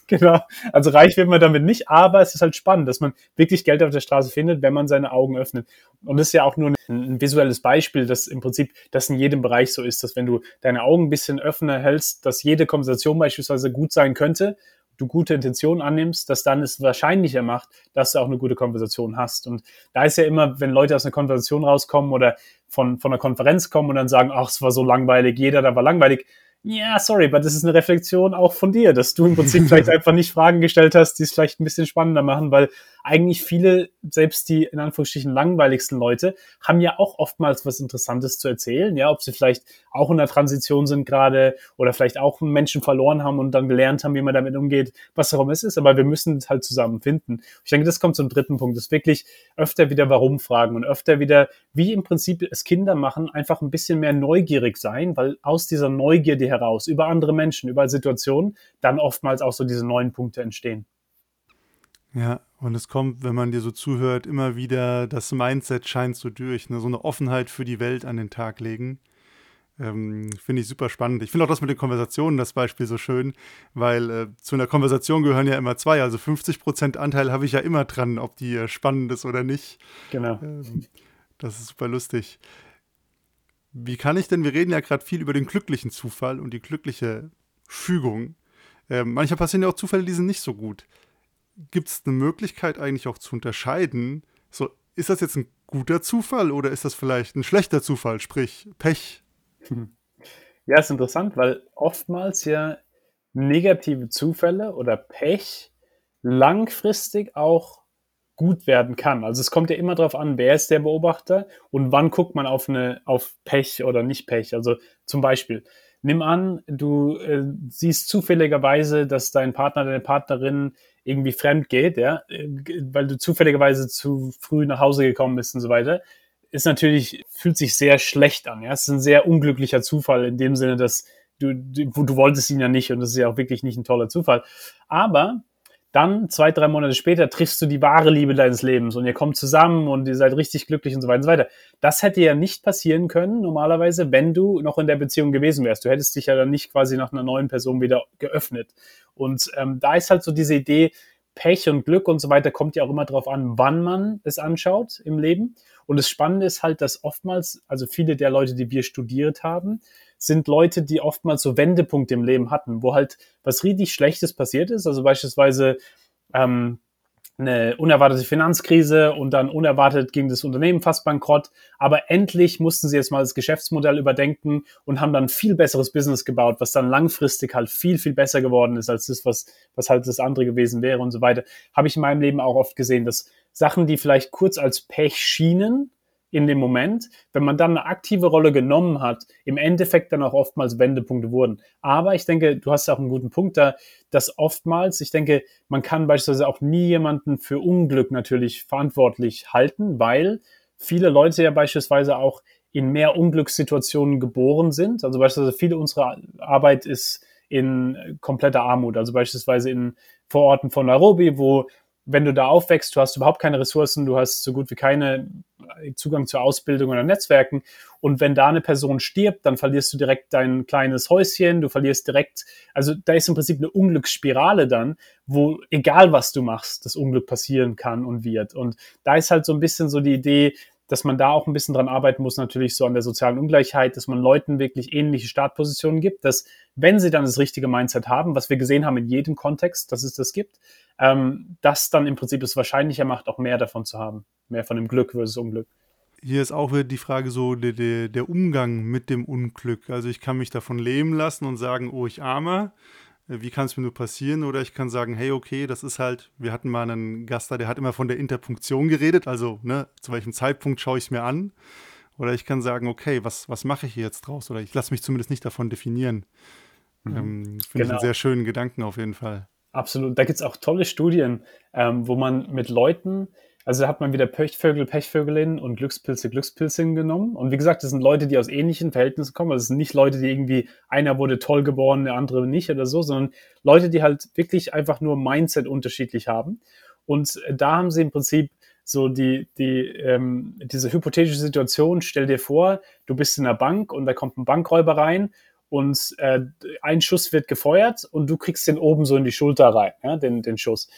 genau. Also reich wird man damit nicht, aber es ist halt spannend, dass man wirklich Geld auf der Straße findet, wenn man seine Augen öffnet. Und das ist ja auch nur ein, ein visuelles Beispiel, dass im Prinzip das in jedem Bereich so ist, dass wenn du deine Augen ein bisschen öffner hältst, dass jede Konversation beispielsweise gut sein könnte du gute Intentionen annimmst, dass dann es wahrscheinlicher macht, dass du auch eine gute Konversation hast. Und da ist ja immer, wenn Leute aus einer Konversation rauskommen oder von, von einer Konferenz kommen und dann sagen, ach, es war so langweilig, jeder da war langweilig, ja, sorry, aber das ist eine Reflexion auch von dir, dass du im Prinzip vielleicht einfach nicht Fragen gestellt hast, die es vielleicht ein bisschen spannender machen, weil eigentlich viele, selbst die in Anführungsstrichen langweiligsten Leute, haben ja auch oftmals was Interessantes zu erzählen, ja, ob sie vielleicht auch in der Transition sind gerade oder vielleicht auch Menschen verloren haben und dann gelernt haben, wie man damit umgeht, was immer es ist, aber wir müssen es halt zusammen finden. Ich denke, das kommt zum dritten Punkt, das wirklich öfter wieder Warum fragen und öfter wieder, wie im Prinzip es Kinder machen, einfach ein bisschen mehr neugierig sein, weil aus dieser Neugierde heraus über andere Menschen, über Situationen, dann oftmals auch so diese neuen Punkte entstehen. Ja, und es kommt, wenn man dir so zuhört, immer wieder, das Mindset scheint so durch, ne? so eine Offenheit für die Welt an den Tag legen. Ähm, finde ich super spannend. Ich finde auch das mit den Konversationen, das Beispiel so schön, weil äh, zu einer Konversation gehören ja immer zwei. Also 50% Anteil habe ich ja immer dran, ob die äh, spannend ist oder nicht. Genau. Ähm, das ist super lustig. Wie kann ich denn, wir reden ja gerade viel über den glücklichen Zufall und die glückliche Fügung. Ähm, manchmal passieren ja auch Zufälle, die sind nicht so gut. Gibt es eine Möglichkeit eigentlich auch zu unterscheiden? So, ist das jetzt ein guter Zufall oder ist das vielleicht ein schlechter Zufall, sprich Pech? Ja, ist interessant, weil oftmals ja negative Zufälle oder Pech langfristig auch gut werden kann. Also es kommt ja immer darauf an, wer ist der Beobachter und wann guckt man auf eine auf Pech oder nicht Pech. Also zum Beispiel, nimm an, du äh, siehst zufälligerweise, dass dein Partner, deine Partnerin irgendwie fremd geht, ja, äh, weil du zufälligerweise zu früh nach Hause gekommen bist und so weiter, ist natürlich, fühlt sich sehr schlecht an. Ja, es ist ein sehr unglücklicher Zufall in dem Sinne, dass du, du, du wolltest ihn ja nicht und das ist ja auch wirklich nicht ein toller Zufall. Aber dann, zwei, drei Monate später, triffst du die wahre Liebe deines Lebens und ihr kommt zusammen und ihr seid richtig glücklich und so weiter und so weiter. Das hätte ja nicht passieren können, normalerweise, wenn du noch in der Beziehung gewesen wärst. Du hättest dich ja dann nicht quasi nach einer neuen Person wieder geöffnet. Und ähm, da ist halt so diese Idee, Pech und Glück und so weiter kommt ja auch immer darauf an, wann man es anschaut im Leben. Und das Spannende ist halt, dass oftmals, also viele der Leute, die wir studiert haben, sind Leute, die oftmals so Wendepunkte im Leben hatten, wo halt was richtig Schlechtes passiert ist. Also beispielsweise ähm, eine unerwartete Finanzkrise und dann unerwartet ging das Unternehmen fast bankrott. Aber endlich mussten sie jetzt mal das Geschäftsmodell überdenken und haben dann viel besseres Business gebaut, was dann langfristig halt viel, viel besser geworden ist als das, was, was halt das andere gewesen wäre und so weiter. Habe ich in meinem Leben auch oft gesehen, dass Sachen, die vielleicht kurz als Pech schienen, in dem Moment, wenn man dann eine aktive Rolle genommen hat, im Endeffekt dann auch oftmals Wendepunkte wurden. Aber ich denke, du hast auch einen guten Punkt da, dass oftmals, ich denke, man kann beispielsweise auch nie jemanden für Unglück natürlich verantwortlich halten, weil viele Leute ja beispielsweise auch in mehr Unglückssituationen geboren sind. Also beispielsweise viele unserer Arbeit ist in kompletter Armut. Also beispielsweise in Vororten von Nairobi, wo wenn du da aufwächst, du hast überhaupt keine Ressourcen, du hast so gut wie keine äh, Zugang zur Ausbildung oder Netzwerken. Und wenn da eine Person stirbt, dann verlierst du direkt dein kleines Häuschen, du verlierst direkt, also da ist im Prinzip eine Unglücksspirale dann, wo egal was du machst, das Unglück passieren kann und wird. Und da ist halt so ein bisschen so die Idee, dass man da auch ein bisschen dran arbeiten muss, natürlich so an der sozialen Ungleichheit, dass man Leuten wirklich ähnliche Startpositionen gibt, dass wenn sie dann das richtige Mindset haben, was wir gesehen haben in jedem Kontext, dass es das gibt, ähm, das dann im Prinzip es wahrscheinlicher macht, auch mehr davon zu haben. Mehr von dem Glück versus Unglück. Hier ist auch wieder die Frage so, der, der, der Umgang mit dem Unglück. Also ich kann mich davon leben lassen und sagen, oh, ich arme wie kann es mir nur passieren? Oder ich kann sagen, hey, okay, das ist halt, wir hatten mal einen Gast da, der hat immer von der Interpunktion geredet, also ne, zu welchem Zeitpunkt schaue ich es mir an. Oder ich kann sagen, okay, was, was mache ich hier jetzt draus? Oder ich lasse mich zumindest nicht davon definieren. Mhm. Ähm, Finde genau. ich einen genau. sehr schönen Gedanken auf jeden Fall. Absolut. Da gibt es auch tolle Studien, ähm, wo man mit Leuten also hat man wieder Pechvögel, Pechvögelin und Glückspilze, Glückspilzin genommen. Und wie gesagt, das sind Leute, die aus ähnlichen Verhältnissen kommen. Also es sind nicht Leute, die irgendwie, einer wurde toll geboren, der andere nicht oder so, sondern Leute, die halt wirklich einfach nur Mindset unterschiedlich haben. Und da haben sie im Prinzip so die, die, ähm, diese hypothetische Situation, stell dir vor, du bist in einer Bank und da kommt ein Bankräuber rein und äh, ein Schuss wird gefeuert und du kriegst den oben so in die Schulter rein, ja, den, den Schuss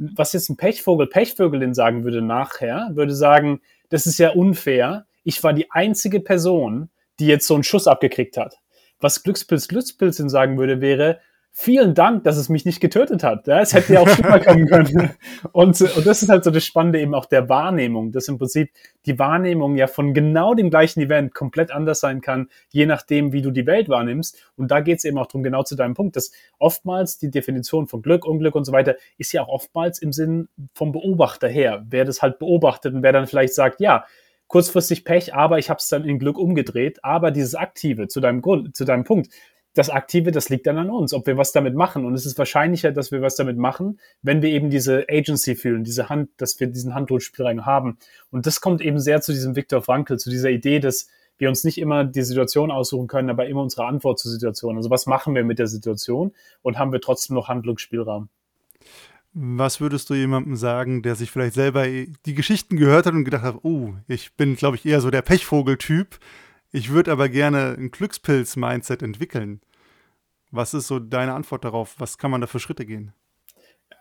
was jetzt ein Pechvogel, Pechvögelin sagen würde nachher, würde sagen, das ist ja unfair. Ich war die einzige Person, die jetzt so einen Schuss abgekriegt hat. Was Glückspilz, Glückspilzin sagen würde, wäre, vielen Dank, dass es mich nicht getötet hat. Ja, es hätte ja auch schlimmer kommen können. Und, und das ist halt so das Spannende eben auch der Wahrnehmung, dass im Prinzip die Wahrnehmung ja von genau dem gleichen Event komplett anders sein kann, je nachdem, wie du die Welt wahrnimmst. Und da geht es eben auch darum, genau zu deinem Punkt, dass oftmals die Definition von Glück, Unglück und so weiter ist ja auch oftmals im Sinn vom Beobachter her. Wer das halt beobachtet und wer dann vielleicht sagt, ja, kurzfristig Pech, aber ich habe es dann in Glück umgedreht. Aber dieses Aktive zu deinem Grund, zu deinem Punkt, das Aktive, das liegt dann an uns, ob wir was damit machen. Und es ist wahrscheinlicher, dass wir was damit machen, wenn wir eben diese Agency fühlen, diese Hand, dass wir diesen Handlungsspielraum haben. Und das kommt eben sehr zu diesem Viktor Frankl, zu dieser Idee, dass wir uns nicht immer die Situation aussuchen können, aber immer unsere Antwort zur Situation. Also was machen wir mit der Situation und haben wir trotzdem noch Handlungsspielraum? Was würdest du jemandem sagen, der sich vielleicht selber die Geschichten gehört hat und gedacht hat, oh, ich bin, glaube ich, eher so der Pechvogel-Typ, ich würde aber gerne ein Glückspilz-Mindset entwickeln. Was ist so deine Antwort darauf? Was kann man da für Schritte gehen?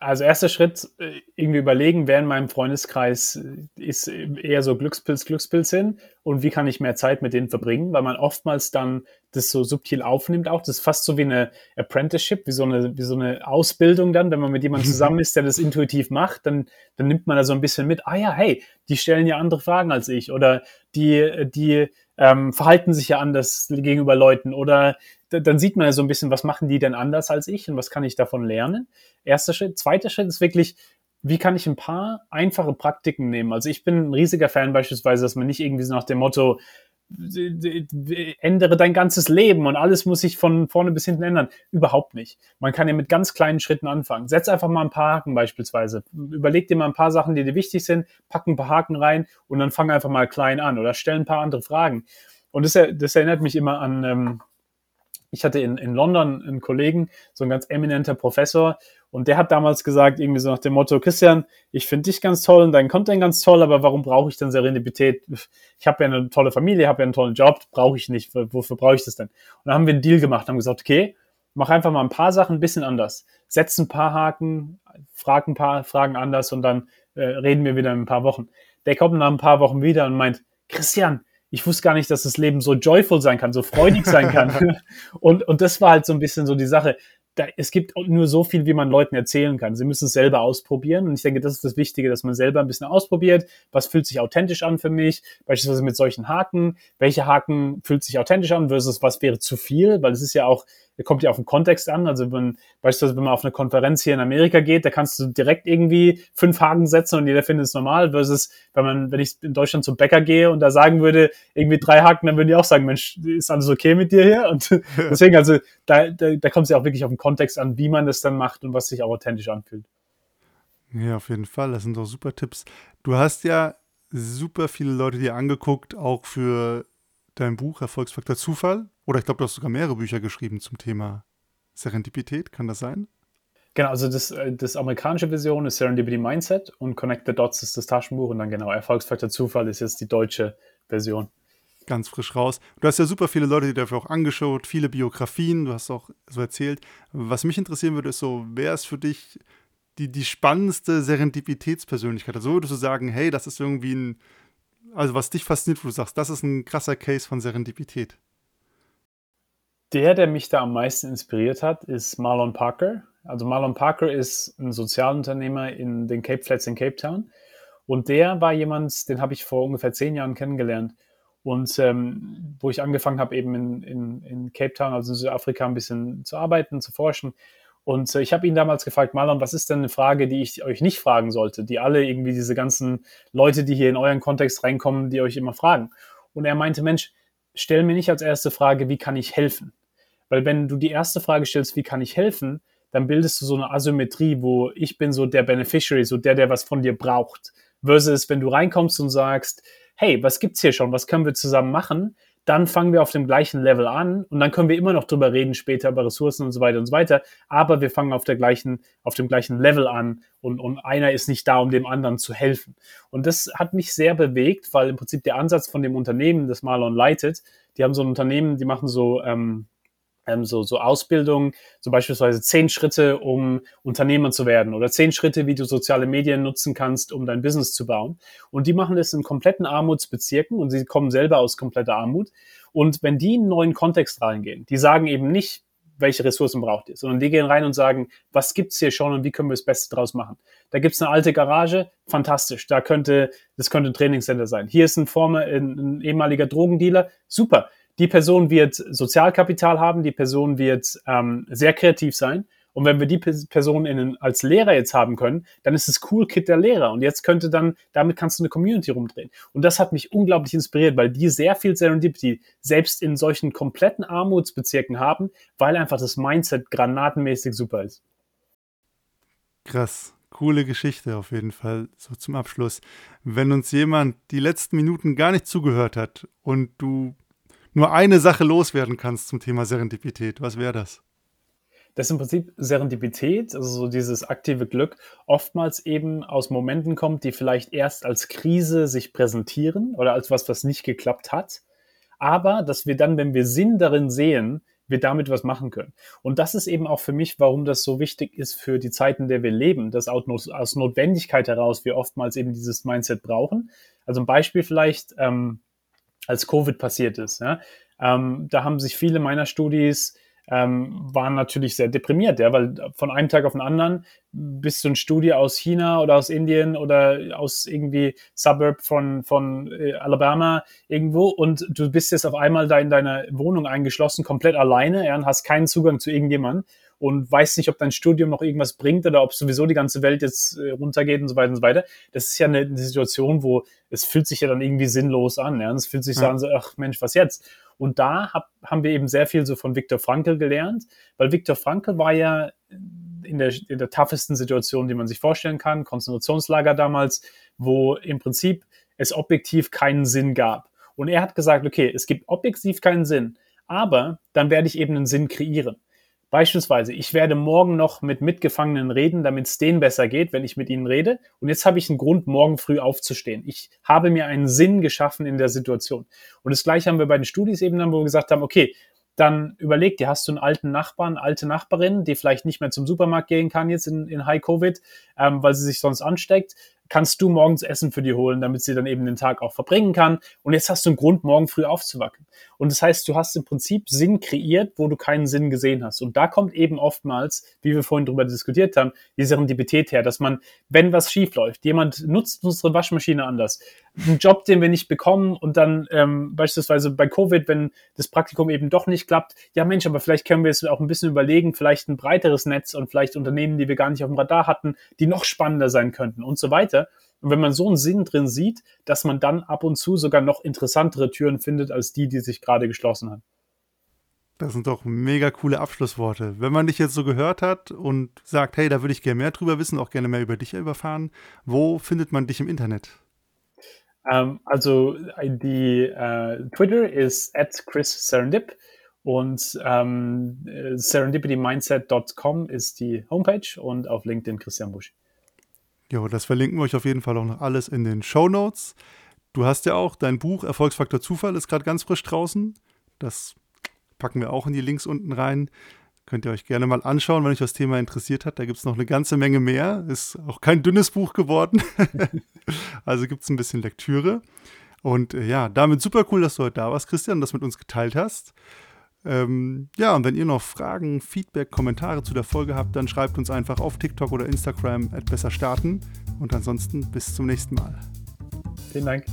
Also erster Schritt, äh, irgendwie überlegen, wer in meinem Freundeskreis äh, ist eher so Glückspilz, Glückspilz hin und wie kann ich mehr Zeit mit denen verbringen, weil man oftmals dann das so subtil aufnimmt auch. Das ist fast so wie eine Apprenticeship, wie so eine, wie so eine Ausbildung dann, wenn man mit jemandem zusammen ist, der das intuitiv macht, dann, dann nimmt man da so ein bisschen mit, ah ja, hey, die stellen ja andere Fragen als ich oder die, die ähm, verhalten sich ja anders gegenüber Leuten oder dann sieht man ja so ein bisschen, was machen die denn anders als ich und was kann ich davon lernen. Erster Schritt. Zweiter Schritt ist wirklich, wie kann ich ein paar einfache Praktiken nehmen? Also ich bin ein riesiger Fan beispielsweise, dass man nicht irgendwie so nach dem Motto, ändere dein ganzes Leben und alles muss sich von vorne bis hinten ändern. Überhaupt nicht. Man kann ja mit ganz kleinen Schritten anfangen. Setz einfach mal ein paar Haken beispielsweise. Überleg dir mal ein paar Sachen, die dir wichtig sind, pack ein paar Haken rein und dann fang einfach mal klein an oder stell ein paar andere Fragen. Und das, das erinnert mich immer an, ähm, ich hatte in, in London einen Kollegen, so ein ganz eminenter Professor, und der hat damals gesagt, irgendwie so nach dem Motto, Christian, ich finde dich ganz toll und deinen Content ganz toll, aber warum brauche ich denn Serendipität? Ich habe ja eine tolle Familie, habe ja einen tollen Job, brauche ich nicht. Wofür brauche ich das denn? Und dann haben wir einen Deal gemacht, haben gesagt, okay, mach einfach mal ein paar Sachen ein bisschen anders. Setz ein paar Haken, frag ein paar Fragen anders und dann äh, reden wir wieder in ein paar Wochen. Der kommt nach ein paar Wochen wieder und meint, Christian, ich wusste gar nicht, dass das Leben so joyful sein kann, so freudig sein kann. und, und das war halt so ein bisschen so die Sache. Da, es gibt nur so viel, wie man Leuten erzählen kann. Sie müssen es selber ausprobieren. Und ich denke, das ist das Wichtige, dass man selber ein bisschen ausprobiert. Was fühlt sich authentisch an für mich? Beispielsweise mit solchen Haken. Welche Haken fühlt sich authentisch an versus was wäre zu viel? Weil es ist ja auch, kommt ja auf den Kontext an. Also wenn, beispielsweise, wenn man auf eine Konferenz hier in Amerika geht, da kannst du direkt irgendwie fünf Haken setzen und jeder findet es normal, versus wenn man, wenn ich in Deutschland zum Bäcker gehe und da sagen würde, irgendwie drei Haken, dann würden die auch sagen, Mensch, ist alles okay mit dir hier? Und deswegen, also da, da, da kommt es ja auch wirklich auf den Kontext an, wie man das dann macht und was sich auch authentisch anfühlt. Ja, auf jeden Fall. Das sind doch super Tipps. Du hast ja super viele Leute dir angeguckt, auch für dein Buch Erfolgsfaktor Zufall. Oder ich glaube, du hast sogar mehrere Bücher geschrieben zum Thema Serendipität. Kann das sein? Genau, also das, äh, das amerikanische Version ist Serendipity Mindset und Connect the Dots ist das Taschenbuch und dann genau Erfolgsfaktor Zufall ist jetzt die deutsche Version. Ganz frisch raus. Du hast ja super viele Leute, die dafür auch angeschaut, viele Biografien, du hast auch so erzählt. Was mich interessieren würde, ist so, wer ist für dich die, die spannendste Serendipitätspersönlichkeit? Also würdest du sagen, hey, das ist irgendwie ein, also was dich fasziniert, wo du sagst, das ist ein krasser Case von Serendipität? Der, der mich da am meisten inspiriert hat, ist Marlon Parker. Also Marlon Parker ist ein Sozialunternehmer in den Cape Flats in Cape Town. Und der war jemand, den habe ich vor ungefähr zehn Jahren kennengelernt. Und ähm, wo ich angefangen habe, eben in, in, in Cape Town, also in Südafrika, ein bisschen zu arbeiten, zu forschen. Und äh, ich habe ihn damals gefragt, Marlon, was ist denn eine Frage, die ich euch nicht fragen sollte, die alle irgendwie diese ganzen Leute, die hier in euren Kontext reinkommen, die euch immer fragen. Und er meinte, Mensch, stell mir nicht als erste Frage, wie kann ich helfen? Weil wenn du die erste Frage stellst, wie kann ich helfen, dann bildest du so eine Asymmetrie, wo ich bin so der Beneficiary, so der, der was von dir braucht. Versus, wenn du reinkommst und sagst, hey, was gibt's hier schon, was können wir zusammen machen, dann fangen wir auf dem gleichen Level an und dann können wir immer noch drüber reden später über Ressourcen und so weiter und so weiter. Aber wir fangen auf der gleichen, auf dem gleichen Level an und, und einer ist nicht da, um dem anderen zu helfen. Und das hat mich sehr bewegt, weil im Prinzip der Ansatz von dem Unternehmen, das Marlon leitet, die haben so ein Unternehmen, die machen so ähm, ähm, so, so Ausbildung, so beispielsweise zehn Schritte, um Unternehmer zu werden oder zehn Schritte, wie du soziale Medien nutzen kannst, um dein Business zu bauen. Und die machen das in kompletten Armutsbezirken und sie kommen selber aus kompletter Armut. Und wenn die in einen neuen Kontext reingehen, die sagen eben nicht, welche Ressourcen braucht ihr, sondern die gehen rein und sagen, was gibt's hier schon und wie können wir das Beste draus machen. Da gibt's eine alte Garage, fantastisch. Da könnte, das könnte ein Trainingscenter sein. Hier ist ein, Former, ein, ein ehemaliger Drogendealer, super die Person wird Sozialkapital haben, die Person wird ähm, sehr kreativ sein. Und wenn wir die Person in, als Lehrer jetzt haben können, dann ist es Cool Kit der Lehrer. Und jetzt könnte dann, damit kannst du eine Community rumdrehen. Und das hat mich unglaublich inspiriert, weil die sehr viel Serendipity selbst in solchen kompletten Armutsbezirken haben, weil einfach das Mindset granatenmäßig super ist. Krass. Coole Geschichte auf jeden Fall, so zum Abschluss. Wenn uns jemand die letzten Minuten gar nicht zugehört hat und du nur eine Sache loswerden kannst zum Thema Serendipität, was wäre das? Das ist im Prinzip Serendipität, also so dieses aktive Glück, oftmals eben aus Momenten kommt, die vielleicht erst als Krise sich präsentieren oder als was, was nicht geklappt hat. Aber dass wir dann, wenn wir Sinn darin sehen, wir damit was machen können. Und das ist eben auch für mich, warum das so wichtig ist für die Zeiten, in der wir leben, dass aus Notwendigkeit heraus wir oftmals eben dieses Mindset brauchen. Also ein Beispiel vielleicht, ähm, als Covid passiert ist. Ja? Ähm, da haben sich viele meiner Studis ähm, waren natürlich sehr deprimiert, ja, weil von einem Tag auf den anderen bist du ein Studie aus China oder aus Indien oder aus irgendwie Suburb von, von äh, Alabama irgendwo und du bist jetzt auf einmal da in deiner Wohnung eingeschlossen, komplett alleine ja, und hast keinen Zugang zu irgendjemandem und weißt nicht, ob dein Studium noch irgendwas bringt oder ob sowieso die ganze Welt jetzt äh, runtergeht und so weiter und so weiter. Das ist ja eine, eine Situation, wo es fühlt sich ja dann irgendwie sinnlos an. Ja? Und es fühlt sich so an, so, ach Mensch, was jetzt? Und da hab, haben wir eben sehr viel so von Viktor Frankl gelernt, weil Viktor Frankl war ja in der, in der toughesten Situation, die man sich vorstellen kann, Konzentrationslager damals, wo im Prinzip es objektiv keinen Sinn gab. Und er hat gesagt, okay, es gibt objektiv keinen Sinn, aber dann werde ich eben einen Sinn kreieren. Beispielsweise, ich werde morgen noch mit Mitgefangenen reden, damit es denen besser geht, wenn ich mit ihnen rede. Und jetzt habe ich einen Grund, morgen früh aufzustehen. Ich habe mir einen Sinn geschaffen in der Situation. Und das gleiche haben wir bei den Studis eben dann, wo wir gesagt haben, okay, dann überleg dir, hast du einen alten Nachbarn, alte Nachbarin, die vielleicht nicht mehr zum Supermarkt gehen kann jetzt in, in High Covid, ähm, weil sie sich sonst ansteckt kannst du morgens Essen für die holen, damit sie dann eben den Tag auch verbringen kann. Und jetzt hast du einen Grund, morgen früh aufzuwacken. Und das heißt, du hast im Prinzip Sinn kreiert, wo du keinen Sinn gesehen hast. Und da kommt eben oftmals, wie wir vorhin drüber diskutiert haben, die Serendipität her, dass man, wenn was schief läuft, jemand nutzt unsere Waschmaschine anders, einen Job, den wir nicht bekommen und dann ähm, beispielsweise bei Covid, wenn das Praktikum eben doch nicht klappt, ja Mensch, aber vielleicht können wir es auch ein bisschen überlegen, vielleicht ein breiteres Netz und vielleicht Unternehmen, die wir gar nicht auf dem Radar hatten, die noch spannender sein könnten und so weiter. Und wenn man so einen Sinn drin sieht, dass man dann ab und zu sogar noch interessantere Türen findet als die, die sich gerade geschlossen haben. Das sind doch mega coole Abschlussworte. Wenn man dich jetzt so gehört hat und sagt, hey, da würde ich gerne mehr drüber wissen, auch gerne mehr über dich überfahren, wo findet man dich im Internet? Ähm, also die äh, Twitter ist at Chris Serendip und ähm, serendipitymindset.com ist die Homepage und auf LinkedIn Christian Busch. Jo, das verlinken wir euch auf jeden Fall auch noch alles in den Show Notes. Du hast ja auch dein Buch Erfolgsfaktor Zufall ist gerade ganz frisch draußen. Das packen wir auch in die Links unten rein. Könnt ihr euch gerne mal anschauen, wenn euch das Thema interessiert hat. Da gibt es noch eine ganze Menge mehr. Ist auch kein dünnes Buch geworden. also gibt es ein bisschen Lektüre. Und äh, ja, damit super cool, dass du heute da warst, Christian, und das mit uns geteilt hast. Ähm, ja, und wenn ihr noch Fragen, Feedback, Kommentare zu der Folge habt, dann schreibt uns einfach auf TikTok oder Instagram at besser starten. Und ansonsten bis zum nächsten Mal. Vielen Dank.